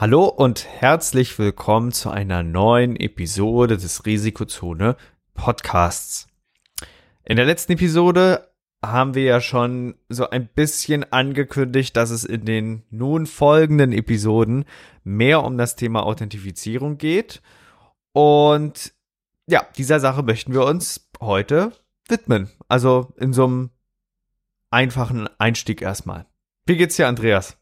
Hallo und herzlich willkommen zu einer neuen Episode des Risikozone Podcasts. In der letzten Episode haben wir ja schon so ein bisschen angekündigt, dass es in den nun folgenden Episoden mehr um das Thema Authentifizierung geht. Und ja, dieser Sache möchten wir uns heute widmen. Also in so einem einfachen Einstieg erstmal. Wie geht's dir, Andreas?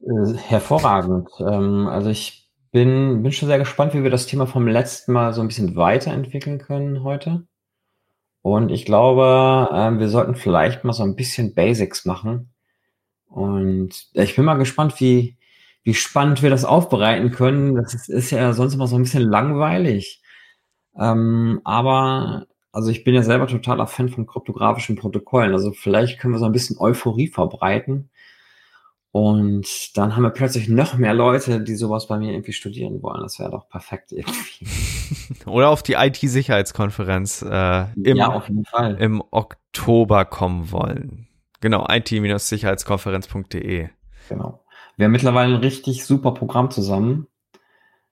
Äh, hervorragend. Ähm, also ich bin, bin schon sehr gespannt, wie wir das Thema vom letzten Mal so ein bisschen weiterentwickeln können heute. Und ich glaube, äh, wir sollten vielleicht mal so ein bisschen Basics machen. Und ich bin mal gespannt, wie, wie spannend wir das aufbereiten können. Das ist, ist ja sonst immer so ein bisschen langweilig. Ähm, aber also ich bin ja selber totaler Fan von kryptografischen Protokollen. Also vielleicht können wir so ein bisschen Euphorie verbreiten und dann haben wir plötzlich noch mehr Leute, die sowas bei mir irgendwie studieren wollen. Das wäre doch perfekt irgendwie. Oder auf die IT-Sicherheitskonferenz äh, im, ja, im Oktober kommen wollen. Genau, it-sicherheitskonferenz.de. Genau. Wir haben mittlerweile ein richtig super Programm zusammen.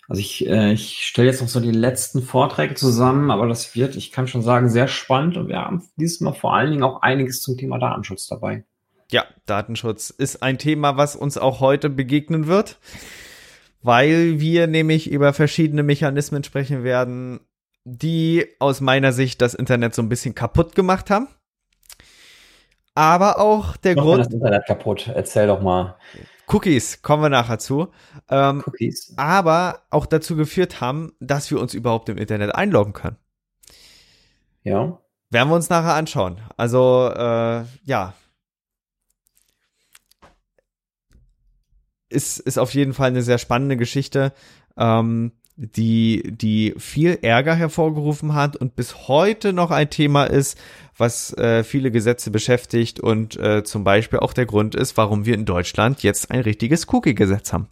Also ich, äh, ich stelle jetzt noch so die letzten Vorträge zusammen, aber das wird, ich kann schon sagen, sehr spannend und wir haben dieses Mal vor allen Dingen auch einiges zum Thema Datenschutz dabei. Ja, Datenschutz ist ein Thema, was uns auch heute begegnen wird, weil wir nämlich über verschiedene Mechanismen sprechen werden, die aus meiner Sicht das Internet so ein bisschen kaputt gemacht haben. Aber auch der Grund. das Internet kaputt. Erzähl doch mal. Cookies, kommen wir nachher zu. Ähm, Cookies. Aber auch dazu geführt haben, dass wir uns überhaupt im Internet einloggen können. Ja. Werden wir uns nachher anschauen. Also, äh, ja, ist, ist auf jeden Fall eine sehr spannende Geschichte, ähm, die, die viel Ärger hervorgerufen hat und bis heute noch ein Thema ist, was äh, viele Gesetze beschäftigt und äh, zum Beispiel auch der Grund ist, warum wir in Deutschland jetzt ein richtiges Cookie-Gesetz haben.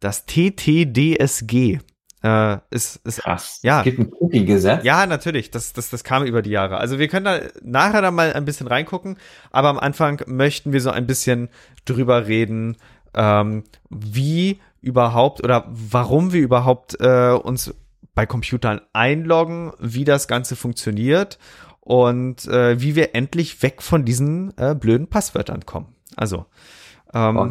Das TTDSG. Äh, ist, ist, Krass. Ja. Es gibt ein Cookie-Gesetz. Ja, natürlich. Das, das, das kam über die Jahre. Also wir können da nachher da mal ein bisschen reingucken, aber am Anfang möchten wir so ein bisschen drüber reden, ähm, wie überhaupt oder warum wir überhaupt äh, uns bei Computern einloggen, wie das Ganze funktioniert und äh, wie wir endlich weg von diesen äh, blöden Passwörtern kommen. Also, ähm, oh,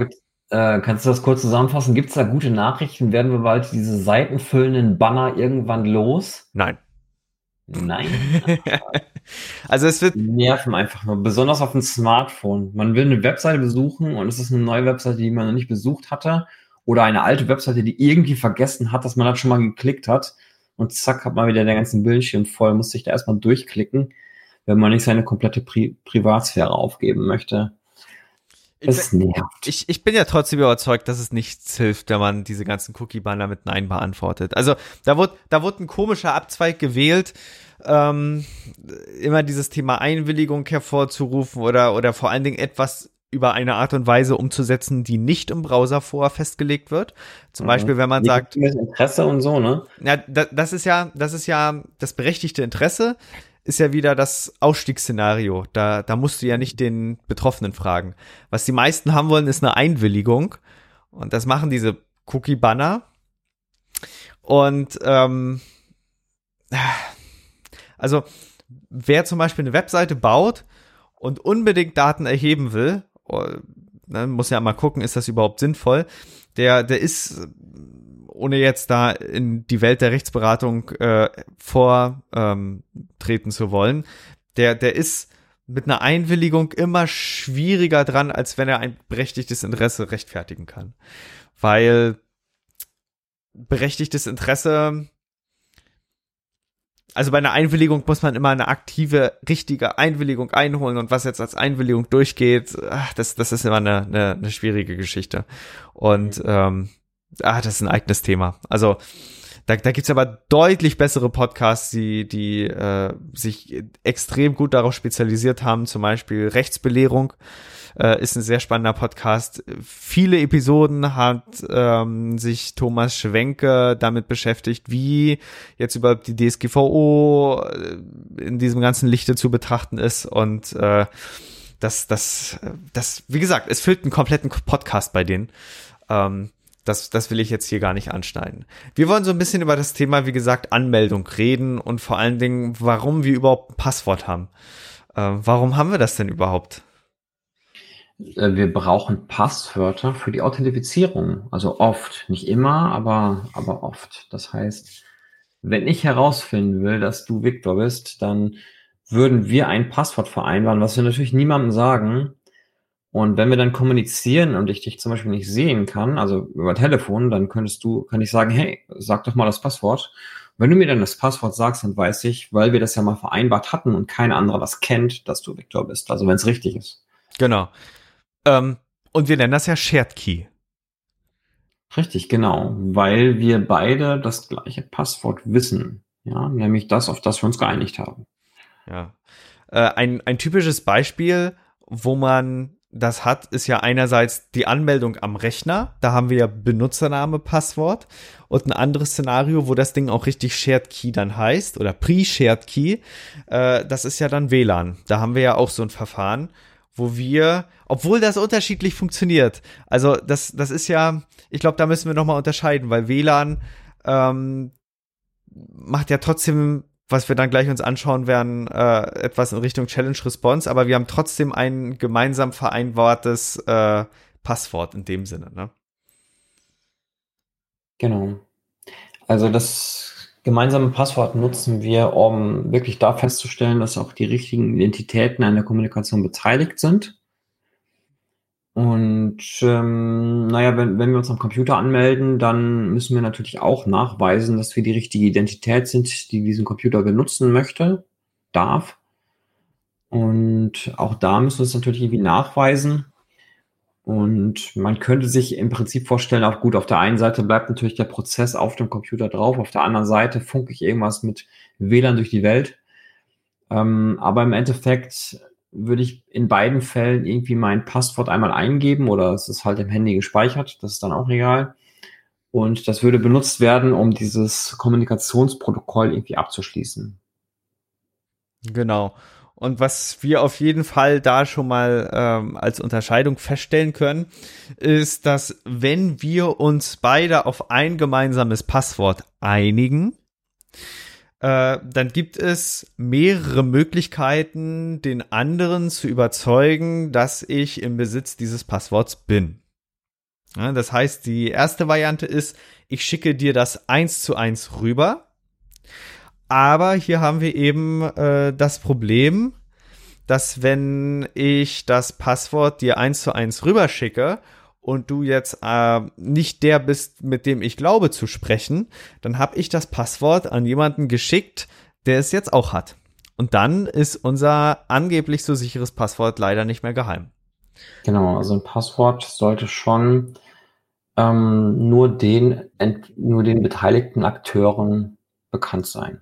äh, kannst du das kurz zusammenfassen? Gibt es da gute Nachrichten? Werden wir bald diese seitenfüllenden Banner irgendwann los? Nein. Nein. also es wird. Nerven einfach nur, besonders auf dem Smartphone. Man will eine Webseite besuchen und es ist eine neue Webseite, die man noch nicht besucht hatte. Oder eine alte Webseite, die irgendwie vergessen hat, dass man das schon mal geklickt hat. Und zack, hat man wieder den ganzen Bildschirm voll, muss sich da erstmal durchklicken, wenn man nicht seine komplette Pri Privatsphäre aufgeben möchte. Es nervt. Ich, ich bin ja trotzdem überzeugt, dass es nichts hilft, wenn man diese ganzen Cookie-Banner mit Nein beantwortet. Also da wurde, da wurde ein komischer Abzweig gewählt, ähm, immer dieses Thema Einwilligung hervorzurufen oder, oder vor allen Dingen etwas über eine Art und Weise umzusetzen, die nicht im Browser vorher festgelegt wird. Zum mhm. Beispiel, wenn man sagt. Interesse und so, ne? Ja, das ist ja, das ist ja das berechtigte Interesse ist ja wieder das Ausstiegsszenario. Da, da musst du ja nicht den Betroffenen fragen. Was die meisten haben wollen, ist eine Einwilligung. Und das machen diese Cookie-Banner. Und ähm, also wer zum Beispiel eine Webseite baut und unbedingt Daten erheben will, oh, ne, muss ja mal gucken, ist das überhaupt sinnvoll, der, der ist ohne jetzt da in die Welt der Rechtsberatung äh, vortreten zu wollen, der, der ist mit einer Einwilligung immer schwieriger dran, als wenn er ein berechtigtes Interesse rechtfertigen kann. Weil berechtigtes Interesse, also bei einer Einwilligung muss man immer eine aktive, richtige Einwilligung einholen und was jetzt als Einwilligung durchgeht, ach, das, das ist immer eine, eine, eine schwierige Geschichte. Und ähm, ah, das ist ein eigenes Thema. Also da, da gibt's aber deutlich bessere Podcasts, die, die äh, sich extrem gut darauf spezialisiert haben, zum Beispiel Rechtsbelehrung. Äh, ist ein sehr spannender Podcast. Viele Episoden hat ähm, sich Thomas Schwenke damit beschäftigt, wie jetzt überhaupt die DSGVO äh, in diesem ganzen Lichte zu betrachten ist und äh, das, das, das, wie gesagt, es füllt einen kompletten Podcast bei denen. Ähm, das, das will ich jetzt hier gar nicht anschneiden. Wir wollen so ein bisschen über das Thema, wie gesagt, Anmeldung reden und vor allen Dingen, warum wir überhaupt ein Passwort haben. Äh, warum haben wir das denn überhaupt? Äh, wir brauchen Passwörter für die Authentifizierung. Also oft, nicht immer, aber, aber oft. Das heißt, wenn ich herausfinden will, dass du Victor bist, dann würden wir ein Passwort vereinbaren, was wir natürlich niemandem sagen, und wenn wir dann kommunizieren und ich dich zum Beispiel nicht sehen kann, also über Telefon, dann könntest du, kann ich sagen, hey, sag doch mal das Passwort. Wenn du mir dann das Passwort sagst, dann weiß ich, weil wir das ja mal vereinbart hatten und kein anderer das kennt, dass du Victor bist. Also wenn es richtig ist. Genau. Ähm, und wir nennen das ja Shared Key. Richtig, genau. Weil wir beide das gleiche Passwort wissen. Ja, nämlich das, auf das wir uns geeinigt haben. Ja. Äh, ein, ein typisches Beispiel, wo man das hat, ist ja einerseits die Anmeldung am Rechner. Da haben wir ja Benutzername, Passwort. Und ein anderes Szenario, wo das Ding auch richtig Shared Key dann heißt oder Pre-Shared Key, äh, das ist ja dann WLAN. Da haben wir ja auch so ein Verfahren, wo wir, obwohl das unterschiedlich funktioniert, also das, das ist ja, ich glaube, da müssen wir nochmal unterscheiden, weil WLAN ähm, macht ja trotzdem was wir dann gleich uns anschauen werden, äh, etwas in Richtung Challenge Response, aber wir haben trotzdem ein gemeinsam vereinbartes äh, Passwort in dem Sinne, ne? Genau. Also das gemeinsame Passwort nutzen wir, um wirklich da festzustellen, dass auch die richtigen Identitäten an der Kommunikation beteiligt sind. Und ähm, naja, wenn, wenn wir uns am Computer anmelden, dann müssen wir natürlich auch nachweisen, dass wir die richtige Identität sind, die diesen Computer benutzen möchte, darf. Und auch da müssen wir es natürlich irgendwie nachweisen. Und man könnte sich im Prinzip vorstellen, auch gut, auf der einen Seite bleibt natürlich der Prozess auf dem Computer drauf, auf der anderen Seite funke ich irgendwas mit WLAN durch die Welt. Ähm, aber im Endeffekt würde ich in beiden Fällen irgendwie mein Passwort einmal eingeben oder es ist halt im Handy gespeichert, das ist dann auch egal. Und das würde benutzt werden, um dieses Kommunikationsprotokoll irgendwie abzuschließen. Genau. Und was wir auf jeden Fall da schon mal ähm, als Unterscheidung feststellen können, ist, dass wenn wir uns beide auf ein gemeinsames Passwort einigen, äh, dann gibt es mehrere Möglichkeiten, den anderen zu überzeugen, dass ich im Besitz dieses Passworts bin. Ja, das heißt, die erste Variante ist, ich schicke dir das eins zu eins rüber. Aber hier haben wir eben äh, das Problem, dass wenn ich das Passwort dir eins zu eins rüberschicke und du jetzt äh, nicht der bist, mit dem ich glaube zu sprechen, dann habe ich das Passwort an jemanden geschickt, der es jetzt auch hat. Und dann ist unser angeblich so sicheres Passwort leider nicht mehr geheim. Genau, also ein Passwort sollte schon ähm, nur den nur den beteiligten Akteuren bekannt sein.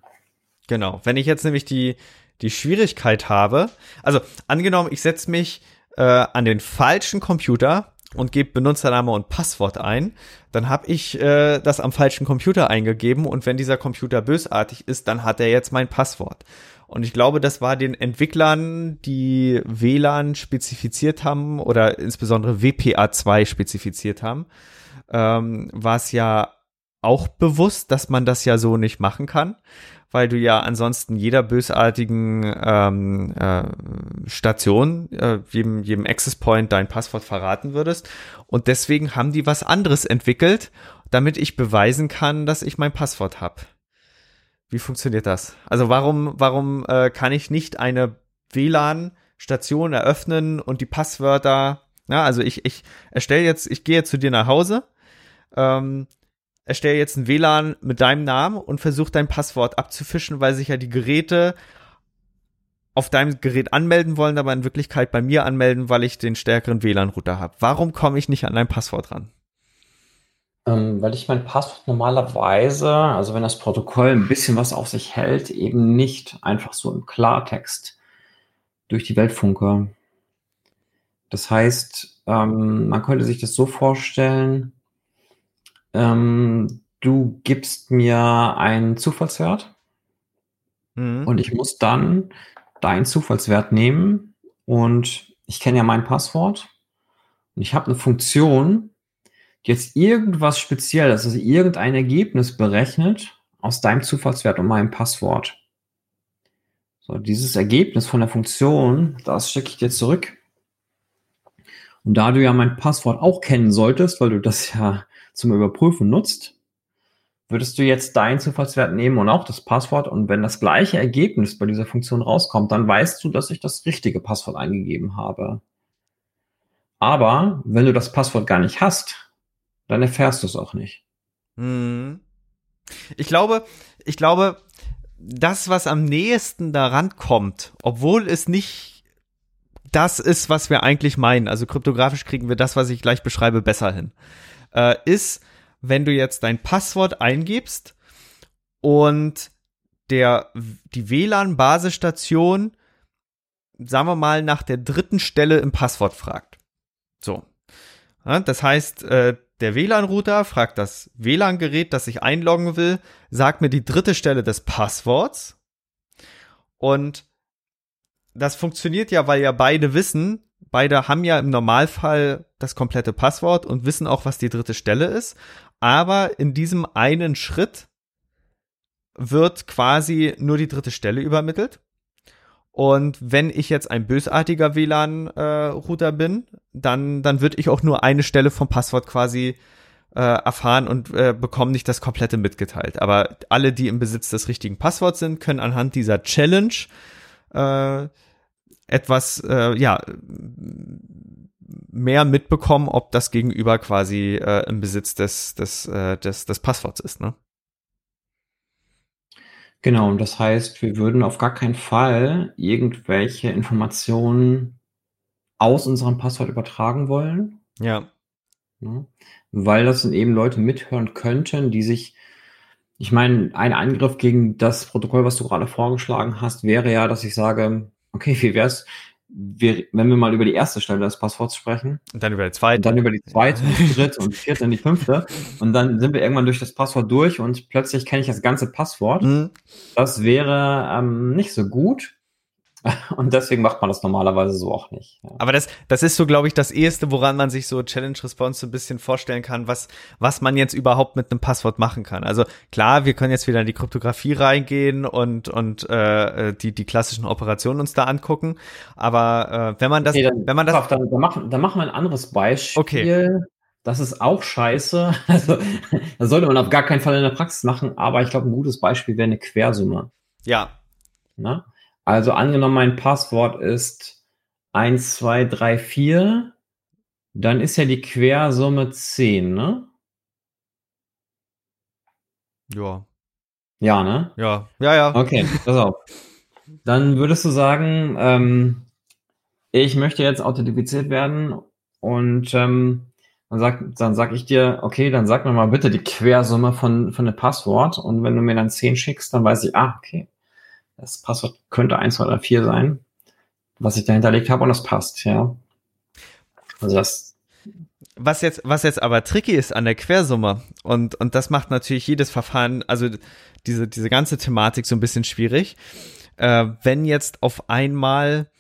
Genau. Wenn ich jetzt nämlich die die Schwierigkeit habe, also angenommen, ich setze mich äh, an den falschen Computer und gebe Benutzername und Passwort ein, dann habe ich äh, das am falschen Computer eingegeben und wenn dieser Computer bösartig ist, dann hat er jetzt mein Passwort. Und ich glaube, das war den Entwicklern, die WLAN spezifiziert haben oder insbesondere WPA2 spezifiziert haben, ähm, war es ja auch bewusst, dass man das ja so nicht machen kann, weil du ja ansonsten jeder bösartigen ähm, äh, Station, äh, jedem, jedem Access Point dein Passwort verraten würdest. Und deswegen haben die was anderes entwickelt, damit ich beweisen kann, dass ich mein Passwort habe. Wie funktioniert das? Also warum, warum äh, kann ich nicht eine WLAN-Station eröffnen und die Passwörter, ja, also ich, ich erstelle jetzt, ich gehe jetzt zu dir nach Hause, ähm, erstelle jetzt ein WLAN mit deinem Namen und versuche dein Passwort abzufischen, weil sich ja die Geräte auf deinem Gerät anmelden wollen, aber in Wirklichkeit bei mir anmelden, weil ich den stärkeren WLAN-Router habe. Warum komme ich nicht an dein Passwort ran? Ähm, weil ich mein Passwort normalerweise, also wenn das Protokoll ein bisschen was auf sich hält, eben nicht einfach so im Klartext durch die Welt funke. Das heißt, ähm, man könnte sich das so vorstellen, ähm, du gibst mir einen Zufallswert mhm. und ich muss dann deinen Zufallswert nehmen und ich kenne ja mein Passwort und ich habe eine Funktion, die jetzt irgendwas Spezielles, also irgendein Ergebnis berechnet aus deinem Zufallswert und meinem Passwort. So, dieses Ergebnis von der Funktion, das schicke ich dir zurück. Und da du ja mein Passwort auch kennen solltest, weil du das ja zum Überprüfen nutzt, würdest du jetzt deinen Zufallswert nehmen und auch das Passwort. Und wenn das gleiche Ergebnis bei dieser Funktion rauskommt, dann weißt du, dass ich das richtige Passwort eingegeben habe. Aber wenn du das Passwort gar nicht hast, dann erfährst du es auch nicht. Hm. Ich glaube, ich glaube, das, was am nächsten daran kommt, obwohl es nicht das ist, was wir eigentlich meinen, also kryptografisch kriegen wir das, was ich gleich beschreibe, besser hin äh, ist, wenn du jetzt dein Passwort eingibst und der, die WLAN-Basisstation, sagen wir mal, nach der dritten Stelle im Passwort fragt. So. Ja, das heißt, äh, der WLAN-Router fragt das WLAN-Gerät, das sich einloggen will, sagt mir die dritte Stelle des Passworts. Und das funktioniert ja, weil ja beide wissen, beide haben ja im Normalfall das komplette Passwort und wissen auch, was die dritte Stelle ist. Aber in diesem einen Schritt wird quasi nur die dritte Stelle übermittelt. Und wenn ich jetzt ein bösartiger WLAN-Router äh, bin, dann, dann würde ich auch nur eine Stelle vom Passwort quasi äh, erfahren und äh, bekommen nicht das komplette mitgeteilt. Aber alle, die im Besitz des richtigen Passworts sind, können anhand dieser Challenge äh, etwas, äh, ja, mehr mitbekommen, ob das Gegenüber quasi äh, im Besitz des, des, äh, des, des Passworts ist, ne? Genau, und das heißt, wir würden auf gar keinen Fall irgendwelche Informationen aus unserem Passwort übertragen wollen. Ja. Ne? Weil das dann eben Leute mithören könnten, die sich, ich meine, ein Angriff gegen das Protokoll, was du gerade vorgeschlagen hast, wäre ja, dass ich sage, okay, wie wär's, wir, wenn wir mal über die erste Stelle des Passworts sprechen. Und dann über die zweite. Und dann über die zweite, die dritte und die vierte und die fünfte. Und dann sind wir irgendwann durch das Passwort durch und plötzlich kenne ich das ganze Passwort. Mhm. Das wäre ähm, nicht so gut. Und deswegen macht man das normalerweise so auch nicht. Ja. Aber das, das ist so, glaube ich, das erste, woran man sich so Challenge Response so ein bisschen vorstellen kann, was, was man jetzt überhaupt mit einem Passwort machen kann. Also klar, wir können jetzt wieder in die Kryptographie reingehen und, und äh, äh die, die klassischen Operationen uns da angucken. Aber äh, wenn man das, okay, dann, wenn man das. Auf, dann, dann, machen, dann machen wir ein anderes Beispiel. Okay. Das ist auch scheiße. Also, das sollte man auf gar keinen Fall in der Praxis machen, aber ich glaube, ein gutes Beispiel wäre eine Quersumme. Ja. Na? Also angenommen, mein Passwort ist 1, 2, 3, 4, dann ist ja die Quersumme 10, ne? Ja. Ja, ne? Ja, ja, ja. Okay, pass auf. Dann würdest du sagen, ähm, ich möchte jetzt authentifiziert werden und ähm, dann, sag, dann sag ich dir, okay, dann sag mir mal bitte die Quersumme von, von dem Passwort und wenn du mir dann 10 schickst, dann weiß ich, ah, okay, das Passwort könnte 1, 2, 3, 4 sein, was ich da hinterlegt habe und das passt, ja. Also das. Was jetzt, was jetzt aber tricky ist an der Quersumme und, und das macht natürlich jedes Verfahren, also diese, diese ganze Thematik so ein bisschen schwierig, äh, wenn jetzt auf einmal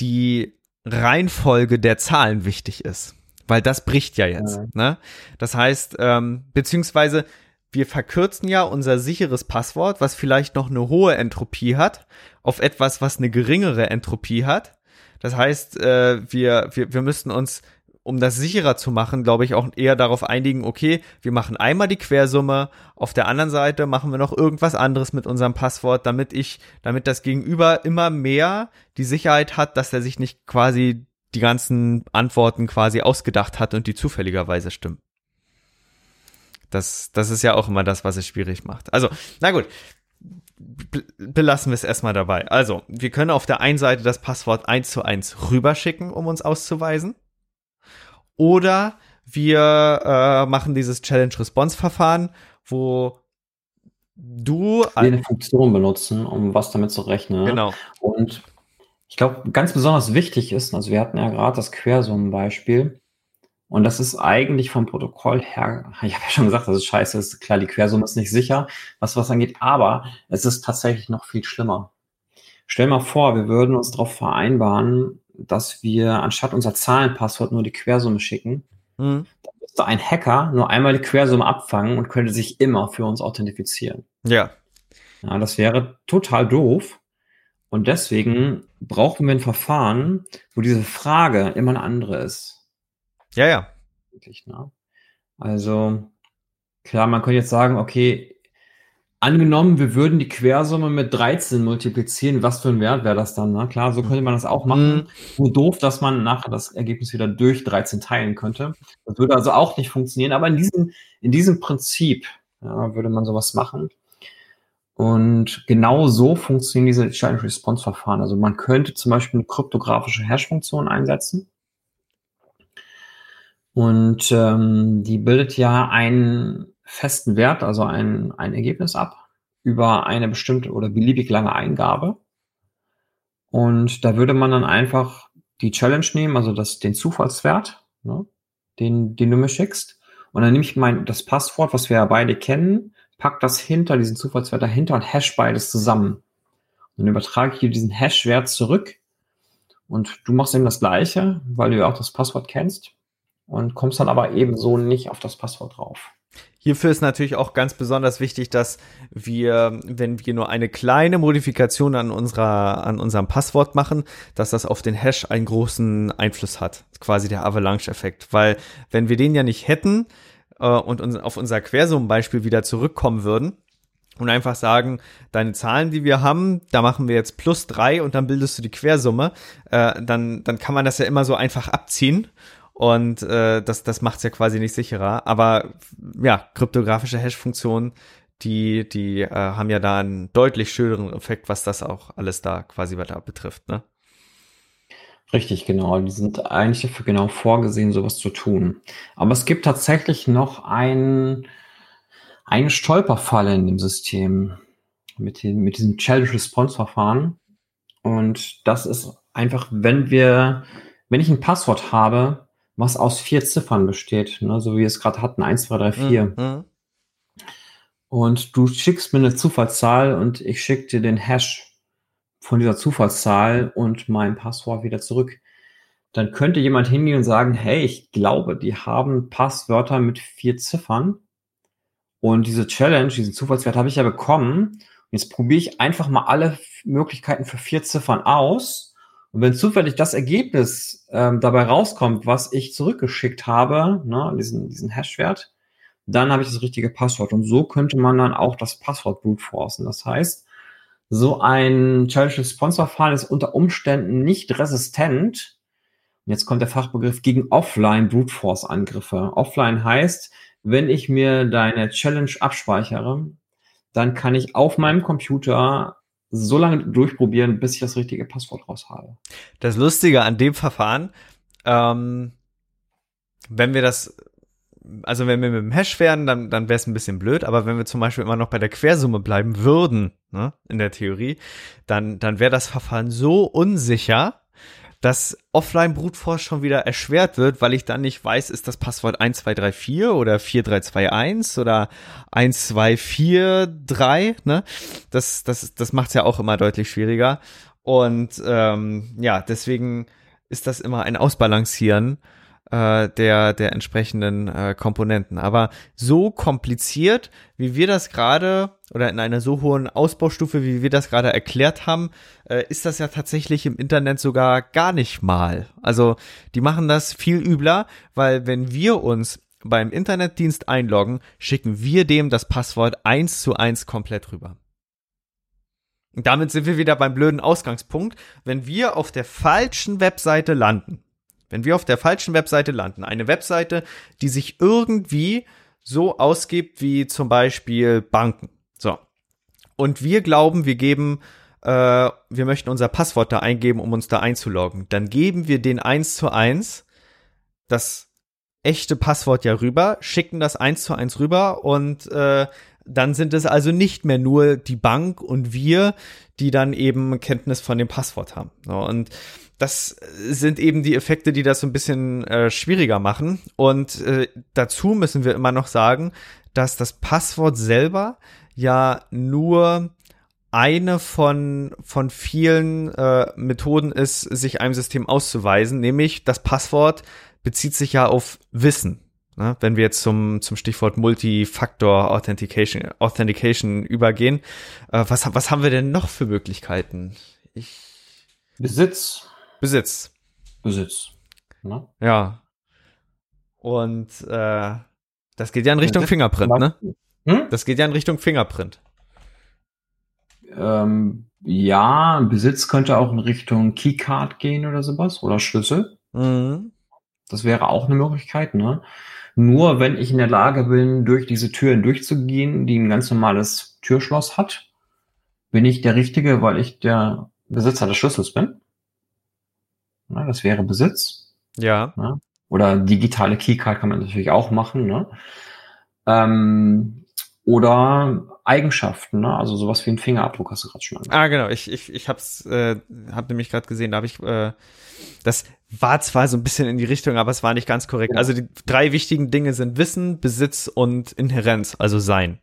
die Reihenfolge der Zahlen wichtig ist. Weil das bricht ja jetzt. Ja. Ne? Das heißt, ähm, beziehungsweise wir verkürzen ja unser sicheres Passwort, was vielleicht noch eine hohe Entropie hat, auf etwas, was eine geringere Entropie hat. Das heißt, äh, wir, wir, wir müssten uns, um das sicherer zu machen, glaube ich, auch eher darauf einigen, okay, wir machen einmal die Quersumme, auf der anderen Seite machen wir noch irgendwas anderes mit unserem Passwort, damit ich, damit das Gegenüber immer mehr die Sicherheit hat, dass er sich nicht quasi die ganzen Antworten quasi ausgedacht hat und die zufälligerweise stimmen. Das, das ist ja auch immer das, was es schwierig macht. Also, na gut, belassen wir es erstmal dabei. Also, wir können auf der einen Seite das Passwort eins zu eins rüberschicken, um uns auszuweisen. Oder wir äh, machen dieses Challenge-Response-Verfahren, wo du eine Funktion benutzen, um was damit zu rechnen. Genau. Und ich glaube, ganz besonders wichtig ist, also wir hatten ja gerade das Quersummenbeispiel, und das ist eigentlich vom Protokoll her, ich habe ja schon gesagt, das ist scheiße, ist klar, die Quersumme ist nicht sicher, was was angeht, aber es ist tatsächlich noch viel schlimmer. Stell mal vor, wir würden uns darauf vereinbaren, dass wir anstatt unser Zahlenpasswort nur die Quersumme schicken. Mhm. Dann müsste ein Hacker nur einmal die Quersumme abfangen und könnte sich immer für uns authentifizieren. Ja. Ja, das wäre total doof. Und deswegen brauchen wir ein Verfahren, wo diese Frage immer eine andere ist. Ja, ja. Ne? Also, klar, man könnte jetzt sagen, okay, angenommen, wir würden die Quersumme mit 13 multiplizieren, was für ein Wert wäre das dann? Ne? Klar, so könnte man das auch machen. Mhm. Nur doof, dass man nachher das Ergebnis wieder durch 13 teilen könnte. Das würde also auch nicht funktionieren, aber in diesem, in diesem Prinzip ja, würde man sowas machen. Und genau so funktionieren diese Challenge-Response-Verfahren. Also man könnte zum Beispiel eine kryptografische Hash-Funktion einsetzen. Und ähm, die bildet ja einen festen Wert, also ein, ein Ergebnis ab über eine bestimmte oder beliebig lange Eingabe. Und da würde man dann einfach die Challenge nehmen, also das, den Zufallswert, ne, den, den du mir schickst. Und dann nehme ich mein, das Passwort, was wir ja beide kennen, pack das hinter diesen Zufallswert dahinter und hash beides zusammen. Und dann übertrage ich hier diesen Hash-Wert zurück. Und du machst eben das Gleiche, weil du ja auch das Passwort kennst und kommst dann aber ebenso nicht auf das Passwort drauf. Hierfür ist natürlich auch ganz besonders wichtig, dass wir, wenn wir nur eine kleine Modifikation an unserer, an unserem Passwort machen, dass das auf den Hash einen großen Einfluss hat. Quasi der Avalanche-Effekt. Weil, wenn wir den ja nicht hätten, äh, und uns auf unser Quersummenbeispiel wieder zurückkommen würden, und einfach sagen, deine Zahlen, die wir haben, da machen wir jetzt plus drei und dann bildest du die Quersumme, äh, dann, dann kann man das ja immer so einfach abziehen und äh, das, das macht es ja quasi nicht sicherer. Aber ja, kryptografische Hash-Funktionen, die, die äh, haben ja da einen deutlich schöneren Effekt, was das auch alles da quasi da betrifft, ne? Richtig, genau. Die sind eigentlich dafür genau vorgesehen, sowas zu tun. Aber es gibt tatsächlich noch ein, eine Stolperfalle in dem System mit, den, mit diesem Challenge-Response-Verfahren. Und das ist einfach, wenn wir, wenn ich ein Passwort habe, was aus vier Ziffern besteht, ne? so wie wir es gerade hatten, 1, 2, 3, 4. Mhm. Und du schickst mir eine Zufallszahl und ich schicke dir den Hash von dieser Zufallszahl und mein Passwort wieder zurück. Dann könnte jemand hingehen und sagen, hey, ich glaube, die haben Passwörter mit vier Ziffern. Und diese Challenge, diesen Zufallswert habe ich ja bekommen. Jetzt probiere ich einfach mal alle Möglichkeiten für vier Ziffern aus und wenn zufällig das Ergebnis ähm, dabei rauskommt, was ich zurückgeschickt habe, ne, diesen, diesen Hash-Wert, dann habe ich das richtige Passwort. Und so könnte man dann auch das Passwort brute. Das heißt, so ein Challenge Response Verfahren ist unter Umständen nicht resistent. Und jetzt kommt der Fachbegriff gegen Offline Brute Angriffe. Offline heißt, wenn ich mir deine Challenge abspeichere, dann kann ich auf meinem Computer so lange durchprobieren, bis ich das richtige Passwort raus habe. Das Lustige an dem Verfahren, ähm, wenn wir das, also wenn wir mit dem Hash wären, dann, dann wäre es ein bisschen blöd, aber wenn wir zum Beispiel immer noch bei der Quersumme bleiben würden, ne, in der Theorie, dann, dann wäre das Verfahren so unsicher, dass offline Brute Force schon wieder erschwert wird, weil ich dann nicht weiß, ist das Passwort 1234 oder 4321 oder 1243, ne? Das, das, das macht es ja auch immer deutlich schwieriger. Und ähm, ja, deswegen ist das immer ein Ausbalancieren, äh, der, der entsprechenden äh, Komponenten. Aber so kompliziert, wie wir das gerade oder in einer so hohen Ausbaustufe, wie wir das gerade erklärt haben, äh, ist das ja tatsächlich im Internet sogar gar nicht mal. Also die machen das viel übler, weil wenn wir uns beim Internetdienst einloggen, schicken wir dem das Passwort eins zu eins komplett rüber. Und damit sind wir wieder beim blöden Ausgangspunkt. Wenn wir auf der falschen Webseite landen, wenn wir auf der falschen Webseite landen, eine Webseite, die sich irgendwie so ausgibt wie zum Beispiel Banken. So. Und wir glauben, wir geben, äh, wir möchten unser Passwort da eingeben, um uns da einzuloggen. Dann geben wir den eins zu eins das echte Passwort ja rüber, schicken das eins zu eins rüber und äh, dann sind es also nicht mehr nur die Bank und wir, die dann eben Kenntnis von dem Passwort haben. So, und das sind eben die Effekte, die das so ein bisschen äh, schwieriger machen. Und äh, dazu müssen wir immer noch sagen, dass das Passwort selber ja nur eine von, von vielen äh, Methoden ist, sich einem System auszuweisen, nämlich das Passwort bezieht sich ja auf Wissen. Ne? Wenn wir jetzt zum, zum Stichwort Multifactor Authentication, Authentication übergehen, äh, was, was haben wir denn noch für Möglichkeiten? Ich Besitz. Besitz. Besitz. Ne? Ja. Und äh, das geht ja in Richtung Fingerprint, ne? Hm? Das geht ja in Richtung Fingerprint. Ähm, ja, Besitz könnte auch in Richtung Keycard gehen oder sowas oder Schlüssel. Mhm. Das wäre auch eine Möglichkeit, ne? Nur wenn ich in der Lage bin, durch diese Türen durchzugehen, die ein ganz normales Türschloss hat, bin ich der Richtige, weil ich der Besitzer des Schlüssels bin. Na, das wäre Besitz. Ja. Na? Oder digitale Keycard kann man natürlich auch machen. Ne? Ähm, oder Eigenschaften, ne? also sowas wie ein Fingerabdruck hast du gerade schon angesprochen. Ah, genau. Ich, ich, ich hab's, äh, hab nämlich gerade gesehen, da habe ich, äh, das war zwar so ein bisschen in die Richtung, aber es war nicht ganz korrekt. Ja. Also die drei wichtigen Dinge sind Wissen, Besitz und Inherenz, also Sein.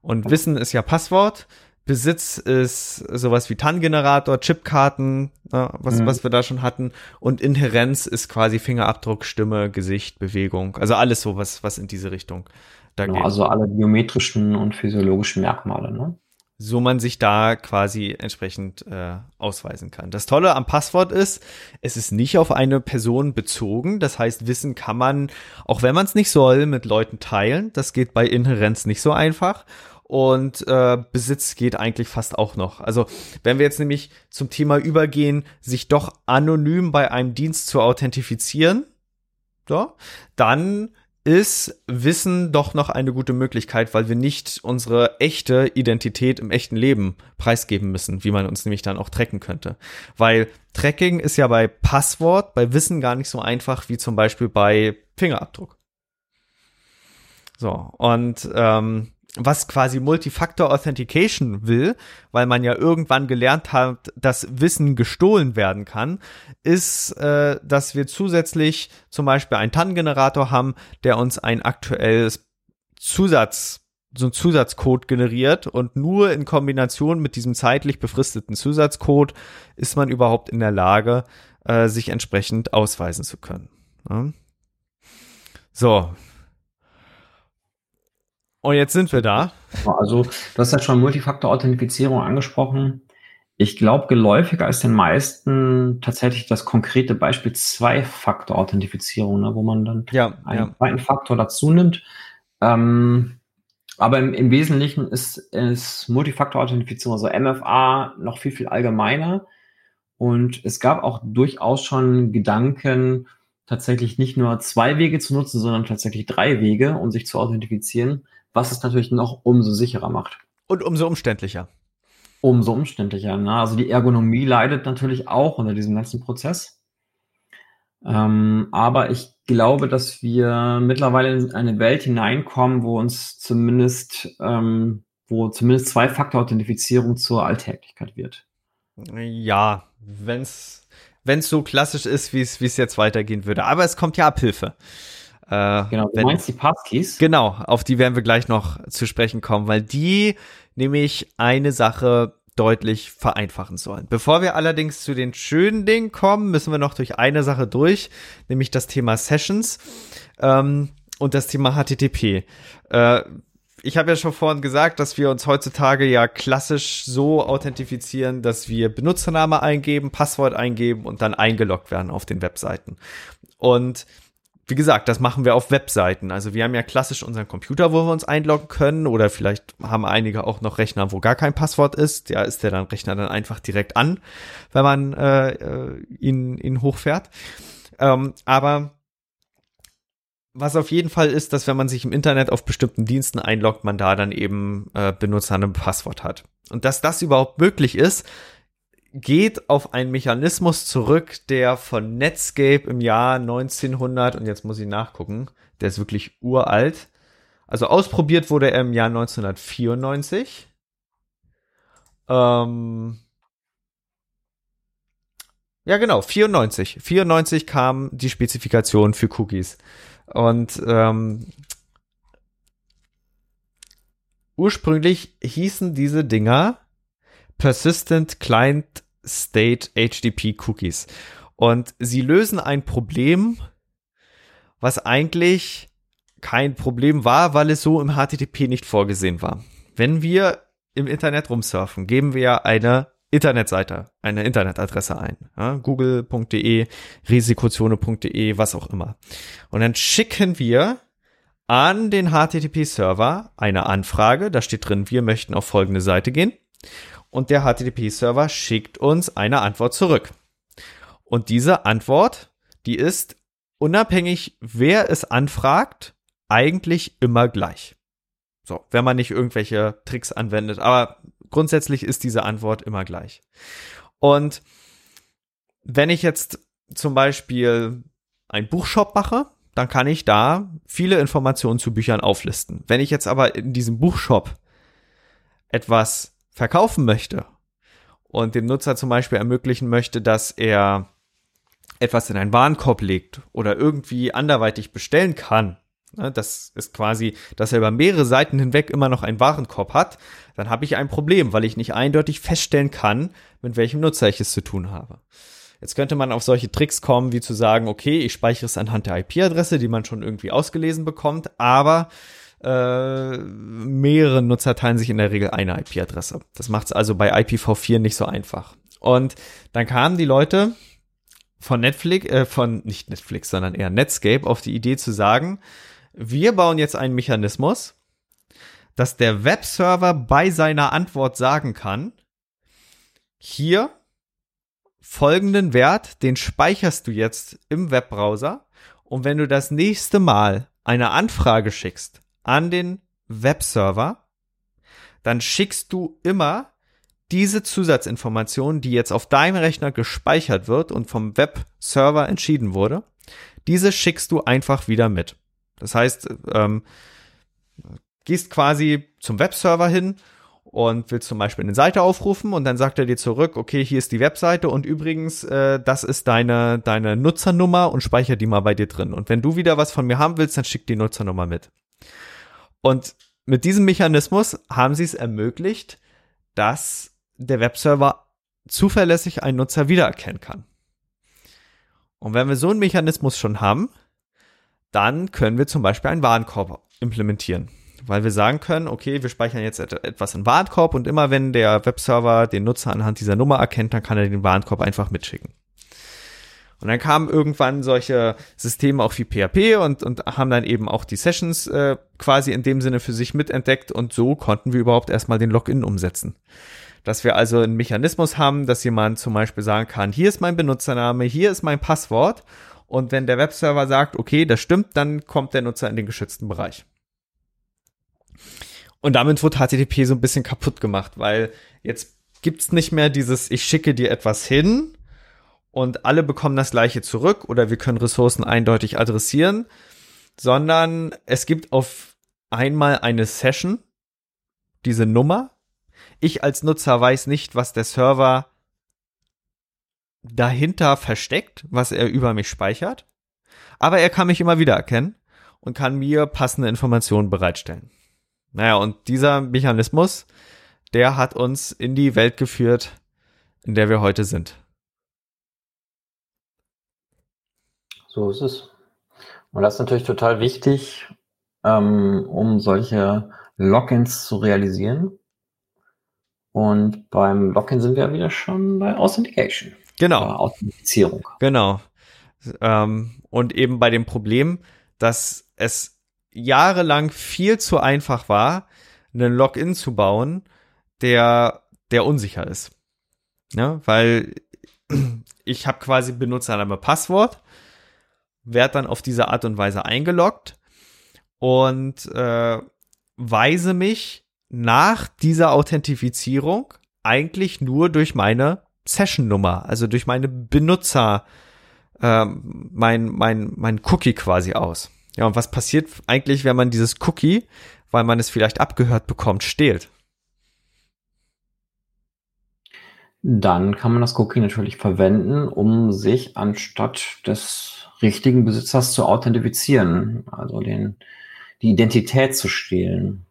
Und Wissen ist ja Passwort, Besitz ist sowas wie TAN-Generator, Chipkarten, äh, was, mhm. was wir da schon hatten. Und Inherenz ist quasi Fingerabdruck, Stimme, Gesicht, Bewegung. Also alles so, was, was in diese Richtung da genau, geht. Also alle biometrischen und physiologischen Merkmale, ne? So man sich da quasi entsprechend äh, ausweisen kann. Das Tolle am Passwort ist, es ist nicht auf eine Person bezogen. Das heißt, Wissen kann man, auch wenn man es nicht soll, mit Leuten teilen. Das geht bei Inherenz nicht so einfach und äh, Besitz geht eigentlich fast auch noch. Also wenn wir jetzt nämlich zum Thema übergehen, sich doch anonym bei einem Dienst zu authentifizieren, so, dann ist Wissen doch noch eine gute Möglichkeit, weil wir nicht unsere echte Identität im echten Leben preisgeben müssen, wie man uns nämlich dann auch tracken könnte. Weil Tracking ist ja bei Passwort, bei Wissen gar nicht so einfach wie zum Beispiel bei Fingerabdruck. So, und ähm, was quasi Multifactor Authentication will, weil man ja irgendwann gelernt hat, dass Wissen gestohlen werden kann, ist, äh, dass wir zusätzlich zum Beispiel einen TAN-Generator haben, der uns ein aktuelles Zusatz so ein Zusatzcode generiert und nur in Kombination mit diesem zeitlich befristeten Zusatzcode ist man überhaupt in der Lage, äh, sich entsprechend ausweisen zu können. Ja? So, und jetzt sind wir da. Also, du hast ja schon Multifaktor-Authentifizierung angesprochen. Ich glaube, geläufiger ist den meisten tatsächlich das konkrete Beispiel Zwei-Faktor-Authentifizierung, ne, wo man dann ja, einen ja. zweiten Faktor dazu nimmt. Ähm, aber im, im, Wesentlichen ist, ist Multifaktor-Authentifizierung, also MFA, noch viel, viel allgemeiner. Und es gab auch durchaus schon Gedanken, tatsächlich nicht nur zwei Wege zu nutzen, sondern tatsächlich drei Wege, um sich zu authentifizieren was es natürlich noch umso sicherer macht. Und umso umständlicher. Umso umständlicher. Ne? Also die Ergonomie leidet natürlich auch unter diesem ganzen Prozess. Ähm, aber ich glaube, dass wir mittlerweile in eine Welt hineinkommen, wo uns zumindest, ähm, wo zumindest Zwei-Faktor-Authentifizierung zur Alltäglichkeit wird. Ja, wenn es so klassisch ist, wie es jetzt weitergehen würde. Aber es kommt ja Abhilfe. Äh, genau, du wenn, meinst die Passkeys? Genau, auf die werden wir gleich noch zu sprechen kommen, weil die nämlich eine Sache deutlich vereinfachen sollen. Bevor wir allerdings zu den schönen Dingen kommen, müssen wir noch durch eine Sache durch, nämlich das Thema Sessions ähm, und das Thema HTTP. Äh, ich habe ja schon vorhin gesagt, dass wir uns heutzutage ja klassisch so authentifizieren, dass wir Benutzername eingeben, Passwort eingeben und dann eingeloggt werden auf den Webseiten. Und wie gesagt, das machen wir auf Webseiten. Also wir haben ja klassisch unseren Computer, wo wir uns einloggen können oder vielleicht haben einige auch noch Rechner, wo gar kein Passwort ist. Ja, ist der dann Rechner dann einfach direkt an, wenn man äh, äh ihn, ihn hochfährt. Ähm, aber was auf jeden Fall ist, dass wenn man sich im Internet auf bestimmten Diensten einloggt, man da dann eben äh, Benutzer ein Passwort hat. Und dass das überhaupt möglich ist, geht auf einen Mechanismus zurück, der von Netscape im Jahr 1900 und jetzt muss ich nachgucken, der ist wirklich uralt. Also ausprobiert wurde er im Jahr 1994. Ähm ja, genau, 94. 94 kam die Spezifikation für Cookies. Und ähm, ursprünglich hießen diese Dinger Persistent Client State HTTP Cookies. Und sie lösen ein Problem, was eigentlich kein Problem war, weil es so im HTTP nicht vorgesehen war. Wenn wir im Internet rumsurfen, geben wir eine Internetseite, eine Internetadresse ein. Ja, Google.de, Risikozone.de, was auch immer. Und dann schicken wir an den HTTP-Server eine Anfrage. Da steht drin, wir möchten auf folgende Seite gehen. Und der HTTP-Server schickt uns eine Antwort zurück. Und diese Antwort, die ist unabhängig, wer es anfragt, eigentlich immer gleich. So, wenn man nicht irgendwelche Tricks anwendet. Aber grundsätzlich ist diese Antwort immer gleich. Und wenn ich jetzt zum Beispiel ein Buchshop mache, dann kann ich da viele Informationen zu Büchern auflisten. Wenn ich jetzt aber in diesem Buchshop etwas verkaufen möchte und dem Nutzer zum Beispiel ermöglichen möchte, dass er etwas in einen Warenkorb legt oder irgendwie anderweitig bestellen kann, Ne, das ist quasi, dass er über mehrere Seiten hinweg immer noch einen Warenkorb hat, dann habe ich ein Problem, weil ich nicht eindeutig feststellen kann, mit welchem Nutzer ich es zu tun habe. Jetzt könnte man auf solche Tricks kommen, wie zu sagen, okay, ich speichere es anhand der IP-Adresse, die man schon irgendwie ausgelesen bekommt, aber äh, mehrere Nutzer teilen sich in der Regel eine IP-Adresse. Das macht es also bei IPv4 nicht so einfach. Und dann kamen die Leute von Netflix, äh, von nicht Netflix, sondern eher Netscape auf die Idee zu sagen, wir bauen jetzt einen Mechanismus, dass der Webserver bei seiner Antwort sagen kann, hier folgenden Wert, den speicherst du jetzt im Webbrowser und wenn du das nächste Mal eine Anfrage schickst an den Webserver, dann schickst du immer diese Zusatzinformation, die jetzt auf deinem Rechner gespeichert wird und vom Webserver entschieden wurde, diese schickst du einfach wieder mit. Das heißt, ähm, gehst quasi zum Webserver hin und willst zum Beispiel eine Seite aufrufen und dann sagt er dir zurück, okay, hier ist die Webseite und übrigens, äh, das ist deine, deine Nutzernummer und speicher die mal bei dir drin. Und wenn du wieder was von mir haben willst, dann schick die Nutzernummer mit. Und mit diesem Mechanismus haben sie es ermöglicht, dass der Webserver zuverlässig einen Nutzer wiedererkennen kann. Und wenn wir so einen Mechanismus schon haben, dann können wir zum Beispiel einen Warenkorb implementieren. Weil wir sagen können, okay, wir speichern jetzt etwas in Warenkorb und immer wenn der Webserver den Nutzer anhand dieser Nummer erkennt, dann kann er den Warenkorb einfach mitschicken. Und dann kamen irgendwann solche Systeme auch wie PHP und, und haben dann eben auch die Sessions äh, quasi in dem Sinne für sich mitentdeckt und so konnten wir überhaupt erstmal den Login umsetzen. Dass wir also einen Mechanismus haben, dass jemand zum Beispiel sagen kann, hier ist mein Benutzername, hier ist mein Passwort und wenn der Webserver sagt, okay, das stimmt, dann kommt der Nutzer in den geschützten Bereich. Und damit wird HTTP so ein bisschen kaputt gemacht, weil jetzt gibt's nicht mehr dieses, ich schicke dir etwas hin und alle bekommen das gleiche zurück oder wir können Ressourcen eindeutig adressieren, sondern es gibt auf einmal eine Session, diese Nummer. Ich als Nutzer weiß nicht, was der Server dahinter versteckt, was er über mich speichert. Aber er kann mich immer wieder erkennen und kann mir passende Informationen bereitstellen. Naja, und dieser Mechanismus, der hat uns in die Welt geführt, in der wir heute sind. So ist es. Und das ist natürlich total wichtig, ähm, um solche Logins zu realisieren. Und beim Login sind wir wieder schon bei Authentication. Genau. Bei Authentifizierung. Genau. Ähm, und eben bei dem Problem, dass es jahrelang viel zu einfach war, einen Login zu bauen, der, der unsicher ist. Ja, weil ich habe quasi Benutzername Passwort, werde dann auf diese Art und Weise eingeloggt und äh, weise mich nach dieser Authentifizierung eigentlich nur durch meine Session-Nummer, also durch meine Benutzer, ähm, mein, mein, mein Cookie quasi aus. Ja, und was passiert eigentlich, wenn man dieses Cookie, weil man es vielleicht abgehört bekommt, stehlt? Dann kann man das Cookie natürlich verwenden, um sich anstatt des richtigen Besitzers zu authentifizieren, also den, die Identität zu stehlen.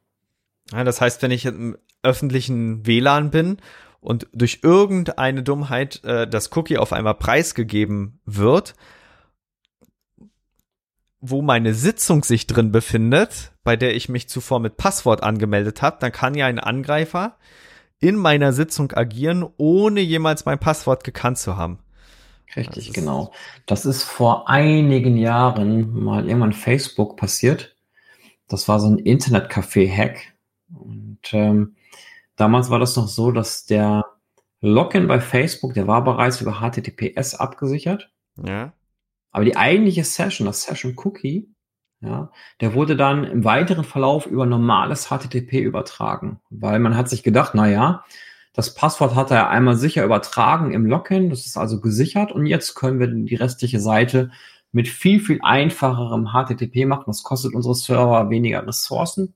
Ja, das heißt, wenn ich im öffentlichen WLAN bin und durch irgendeine Dummheit äh, das Cookie auf einmal preisgegeben wird, wo meine Sitzung sich drin befindet, bei der ich mich zuvor mit Passwort angemeldet habe, dann kann ja ein Angreifer in meiner Sitzung agieren, ohne jemals mein Passwort gekannt zu haben. Richtig, das genau. Das ist vor einigen Jahren mal irgendwann Facebook passiert. Das war so ein Internetcafé-Hack. Und ähm, damals war das noch so, dass der Login bei Facebook, der war bereits über HTTPS abgesichert. Ja. Aber die eigentliche Session, das Session Cookie, ja, der wurde dann im weiteren Verlauf über normales HTTP übertragen, weil man hat sich gedacht, na ja, das Passwort hat er einmal sicher übertragen im Login, das ist also gesichert und jetzt können wir die restliche Seite mit viel, viel einfacherem HTTP machen. Das kostet unsere Server weniger Ressourcen.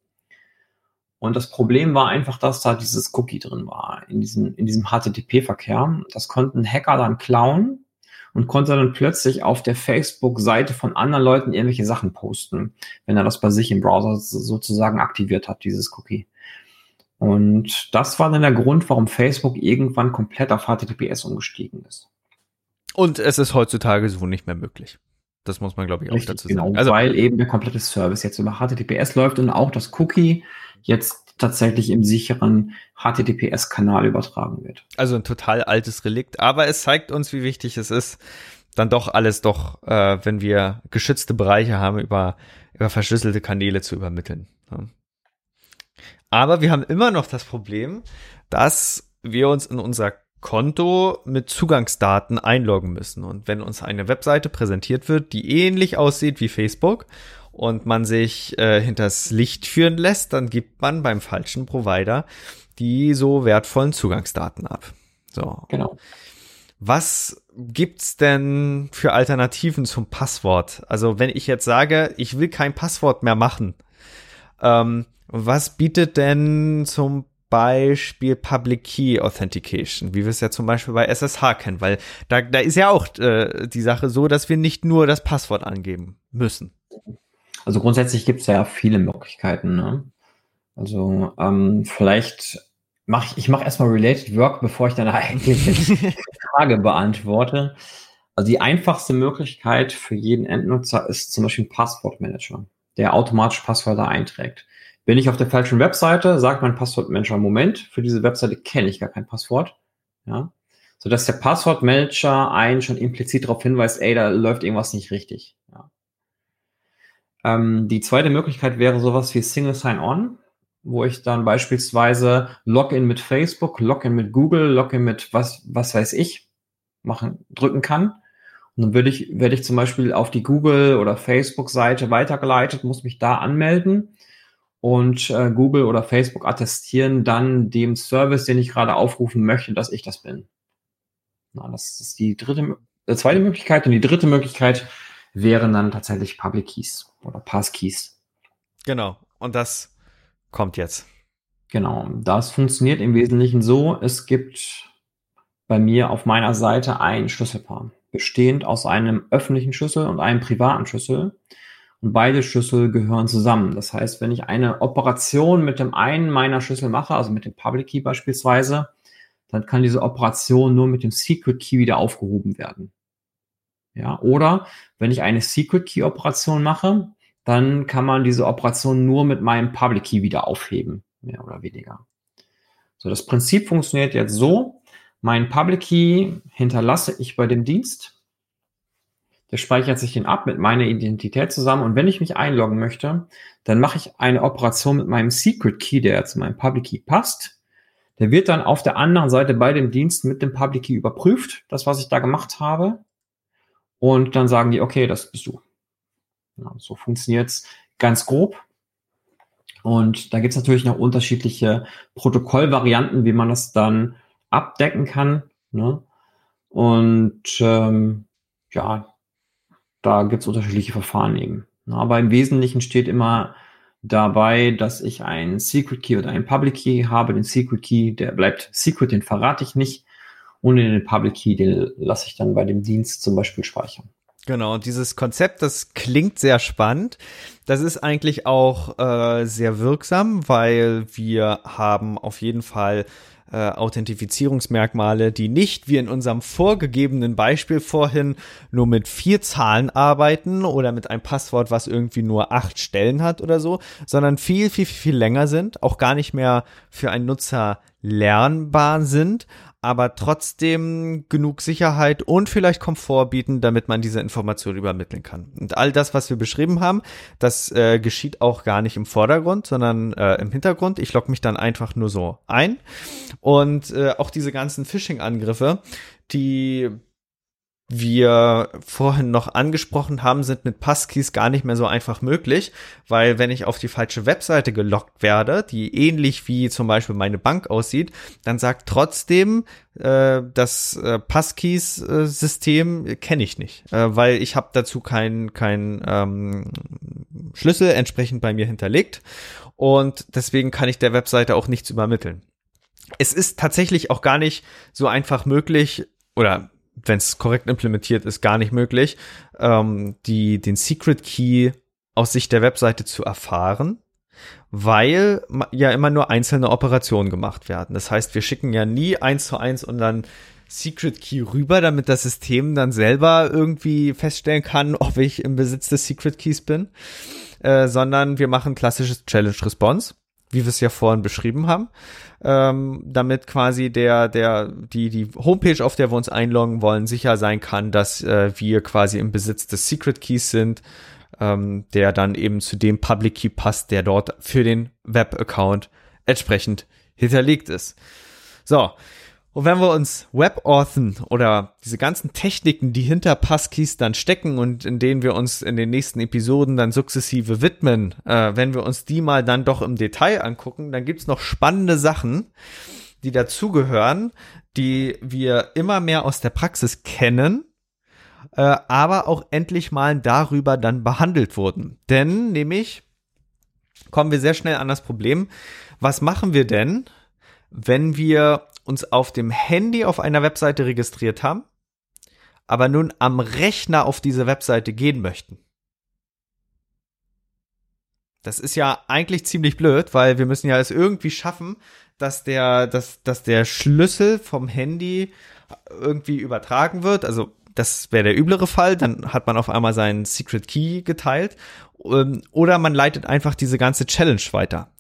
Und das Problem war einfach, dass da dieses Cookie drin war, in diesem, in diesem HTTP-Verkehr. Das konnten Hacker dann klauen und konnte dann plötzlich auf der Facebook-Seite von anderen Leuten irgendwelche Sachen posten, wenn er das bei sich im Browser sozusagen aktiviert hat, dieses Cookie. Und das war dann der Grund, warum Facebook irgendwann komplett auf HTTPS umgestiegen ist. Und es ist heutzutage so nicht mehr möglich. Das muss man, glaube ich, auch Richtig, dazu sagen. Genau, also, weil eben der komplette Service jetzt über HTTPS läuft und auch das Cookie jetzt tatsächlich im sicheren HTTPS-Kanal übertragen wird. Also ein total altes Relikt, aber es zeigt uns, wie wichtig es ist, dann doch alles doch, äh, wenn wir geschützte Bereiche haben, über, über verschlüsselte Kanäle zu übermitteln. Aber wir haben immer noch das Problem, dass wir uns in unser Konto mit Zugangsdaten einloggen müssen. Und wenn uns eine Webseite präsentiert wird, die ähnlich aussieht wie Facebook und man sich äh, hinters Licht führen lässt, dann gibt man beim falschen Provider die so wertvollen Zugangsdaten ab. So. Genau. Was gibt's denn für Alternativen zum Passwort? Also wenn ich jetzt sage, ich will kein Passwort mehr machen, ähm, was bietet denn zum Beispiel Public Key Authentication, wie wir es ja zum Beispiel bei SSH kennen, weil da, da ist ja auch äh, die Sache so, dass wir nicht nur das Passwort angeben müssen. Also grundsätzlich gibt es ja viele Möglichkeiten. Ne? Also ähm, vielleicht mache ich, ich mache erstmal Related Work, bevor ich deine eigentliche Frage beantworte. Also die einfachste Möglichkeit für jeden Endnutzer ist zum Beispiel ein Passwortmanager, der automatisch Passwörter einträgt. Bin ich auf der falschen Webseite, sagt mein Passwortmanager, Moment, für diese Webseite kenne ich gar kein Passwort. Ja, sodass der Passwortmanager einen schon implizit darauf hinweist, ey, da läuft irgendwas nicht richtig. Ja. Ähm, die zweite Möglichkeit wäre sowas wie Single Sign-On, wo ich dann beispielsweise Login mit Facebook, Login mit Google, Login mit was, was weiß ich machen, drücken kann. Und dann würde ich, werde ich zum Beispiel auf die Google oder Facebook-Seite weitergeleitet, muss mich da anmelden und äh, Google oder Facebook attestieren dann dem Service, den ich gerade aufrufen möchte, dass ich das bin. Na, das ist die dritte, die zweite Möglichkeit. Und die dritte Möglichkeit wären dann tatsächlich Public Keys oder Passkeys. Genau. Und das kommt jetzt. Genau. Das funktioniert im Wesentlichen so. Es gibt bei mir auf meiner Seite ein Schlüsselpaar, bestehend aus einem öffentlichen Schlüssel und einem privaten Schlüssel. Und beide Schlüssel gehören zusammen. Das heißt, wenn ich eine Operation mit dem einen meiner Schlüssel mache, also mit dem Public Key beispielsweise, dann kann diese Operation nur mit dem Secret Key wieder aufgehoben werden. Ja, oder wenn ich eine Secret Key Operation mache, dann kann man diese Operation nur mit meinem Public Key wieder aufheben, mehr oder weniger. So, das Prinzip funktioniert jetzt so. Mein Public Key hinterlasse ich bei dem Dienst. Der speichert sich den ab mit meiner Identität zusammen. Und wenn ich mich einloggen möchte, dann mache ich eine Operation mit meinem Secret Key, der zu meinem Public Key passt. Der wird dann auf der anderen Seite bei dem Dienst mit dem Public Key überprüft, das, was ich da gemacht habe. Und dann sagen die, okay, das bist du. Ja, so funktioniert's ganz grob. Und da gibt's natürlich noch unterschiedliche Protokollvarianten, wie man das dann abdecken kann. Ne? Und ähm, ja, da gibt's unterschiedliche Verfahren eben. Aber im Wesentlichen steht immer dabei, dass ich einen Secret Key oder einen Public Key habe. Den Secret Key, der bleibt Secret, den verrate ich nicht. Und den Public Key, den lasse ich dann bei dem Dienst zum Beispiel speichern. Genau, und dieses Konzept, das klingt sehr spannend. Das ist eigentlich auch äh, sehr wirksam, weil wir haben auf jeden Fall äh, Authentifizierungsmerkmale, die nicht wie in unserem vorgegebenen Beispiel vorhin nur mit vier Zahlen arbeiten oder mit einem Passwort, was irgendwie nur acht Stellen hat oder so, sondern viel, viel, viel länger sind, auch gar nicht mehr für einen Nutzer lernbar sind, aber trotzdem genug Sicherheit und vielleicht Komfort bieten, damit man diese Information übermitteln kann. Und all das, was wir beschrieben haben, das äh, geschieht auch gar nicht im Vordergrund, sondern äh, im Hintergrund. Ich logge mich dann einfach nur so ein. Und äh, auch diese ganzen Phishing-Angriffe, die wir vorhin noch angesprochen haben, sind mit Passkeys gar nicht mehr so einfach möglich, weil wenn ich auf die falsche Webseite gelockt werde, die ähnlich wie zum Beispiel meine Bank aussieht, dann sagt trotzdem äh, das äh, Passkeys-System kenne ich nicht, äh, weil ich habe dazu keinen kein, ähm, Schlüssel entsprechend bei mir hinterlegt und deswegen kann ich der Webseite auch nichts übermitteln. Es ist tatsächlich auch gar nicht so einfach möglich, oder wenn es korrekt implementiert ist, gar nicht möglich, ähm, die, den Secret Key aus Sicht der Webseite zu erfahren, weil ja immer nur einzelne Operationen gemacht werden. Das heißt, wir schicken ja nie eins zu eins und dann Secret Key rüber, damit das System dann selber irgendwie feststellen kann, ob ich im Besitz des Secret Keys bin, äh, sondern wir machen klassisches Challenge Response wie wir es ja vorhin beschrieben haben, ähm, damit quasi der, der, die, die Homepage, auf der wir uns einloggen wollen, sicher sein kann, dass äh, wir quasi im Besitz des Secret Keys sind, ähm, der dann eben zu dem Public Key passt, der dort für den Web-Account entsprechend hinterlegt ist. So, und wenn wir uns WebAuthn oder diese ganzen Techniken, die hinter Passkeys dann stecken und in denen wir uns in den nächsten Episoden dann sukzessive widmen, äh, wenn wir uns die mal dann doch im Detail angucken, dann gibt's noch spannende Sachen, die dazugehören, die wir immer mehr aus der Praxis kennen, äh, aber auch endlich mal darüber dann behandelt wurden. Denn nämlich kommen wir sehr schnell an das Problem, was machen wir denn, wenn wir uns auf dem Handy auf einer Webseite registriert haben, aber nun am Rechner auf diese Webseite gehen möchten. Das ist ja eigentlich ziemlich blöd, weil wir müssen ja es irgendwie schaffen, dass der, dass, dass der Schlüssel vom Handy irgendwie übertragen wird. Also das wäre der üblere Fall, dann hat man auf einmal seinen Secret Key geteilt. Ähm, oder man leitet einfach diese ganze Challenge weiter.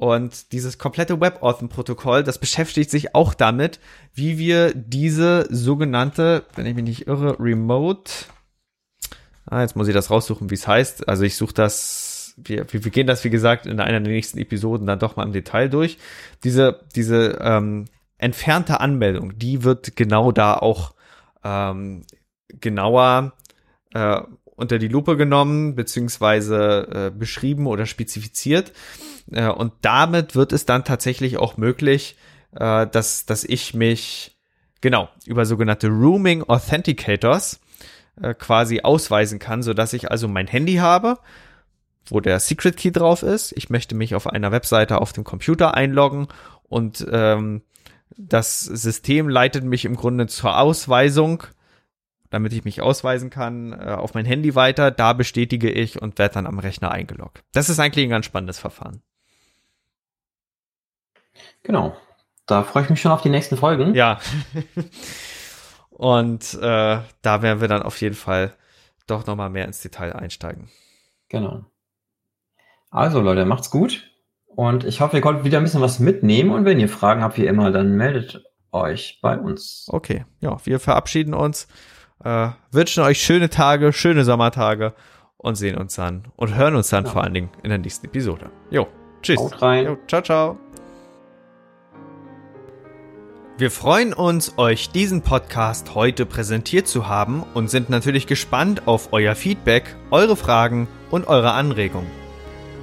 Und dieses komplette WebAuthn-Protokoll, das beschäftigt sich auch damit, wie wir diese sogenannte, wenn ich mich nicht irre, Remote, ah, jetzt muss ich das raussuchen, wie es heißt. Also ich suche das, wir, wir gehen das, wie gesagt, in einer der nächsten Episoden dann doch mal im Detail durch. Diese, diese ähm, entfernte Anmeldung, die wird genau da auch ähm, genauer äh, unter die Lupe genommen, beziehungsweise äh, beschrieben oder spezifiziert. Äh, und damit wird es dann tatsächlich auch möglich, äh, dass, dass ich mich genau über sogenannte Rooming Authenticators äh, quasi ausweisen kann, so dass ich also mein Handy habe, wo der Secret Key drauf ist. Ich möchte mich auf einer Webseite auf dem Computer einloggen und ähm, das System leitet mich im Grunde zur Ausweisung damit ich mich ausweisen kann, äh, auf mein Handy weiter. Da bestätige ich und werde dann am Rechner eingeloggt. Das ist eigentlich ein ganz spannendes Verfahren. Genau. Da freue ich mich schon auf die nächsten Folgen. Ja. und äh, da werden wir dann auf jeden Fall doch noch mal mehr ins Detail einsteigen. Genau. Also Leute, macht's gut. Und ich hoffe, ihr konntet wieder ein bisschen was mitnehmen. Und wenn ihr Fragen habt, wie immer, dann meldet euch bei uns. Okay, ja, wir verabschieden uns, äh, wünschen euch schöne Tage, schöne Sommertage und sehen uns dann und hören uns dann ja. vor allen Dingen in der nächsten Episode. Jo, tschüss. Haut rein. Jo, ciao, ciao. Wir freuen uns, euch diesen Podcast heute präsentiert zu haben und sind natürlich gespannt auf euer Feedback, eure Fragen und eure Anregungen.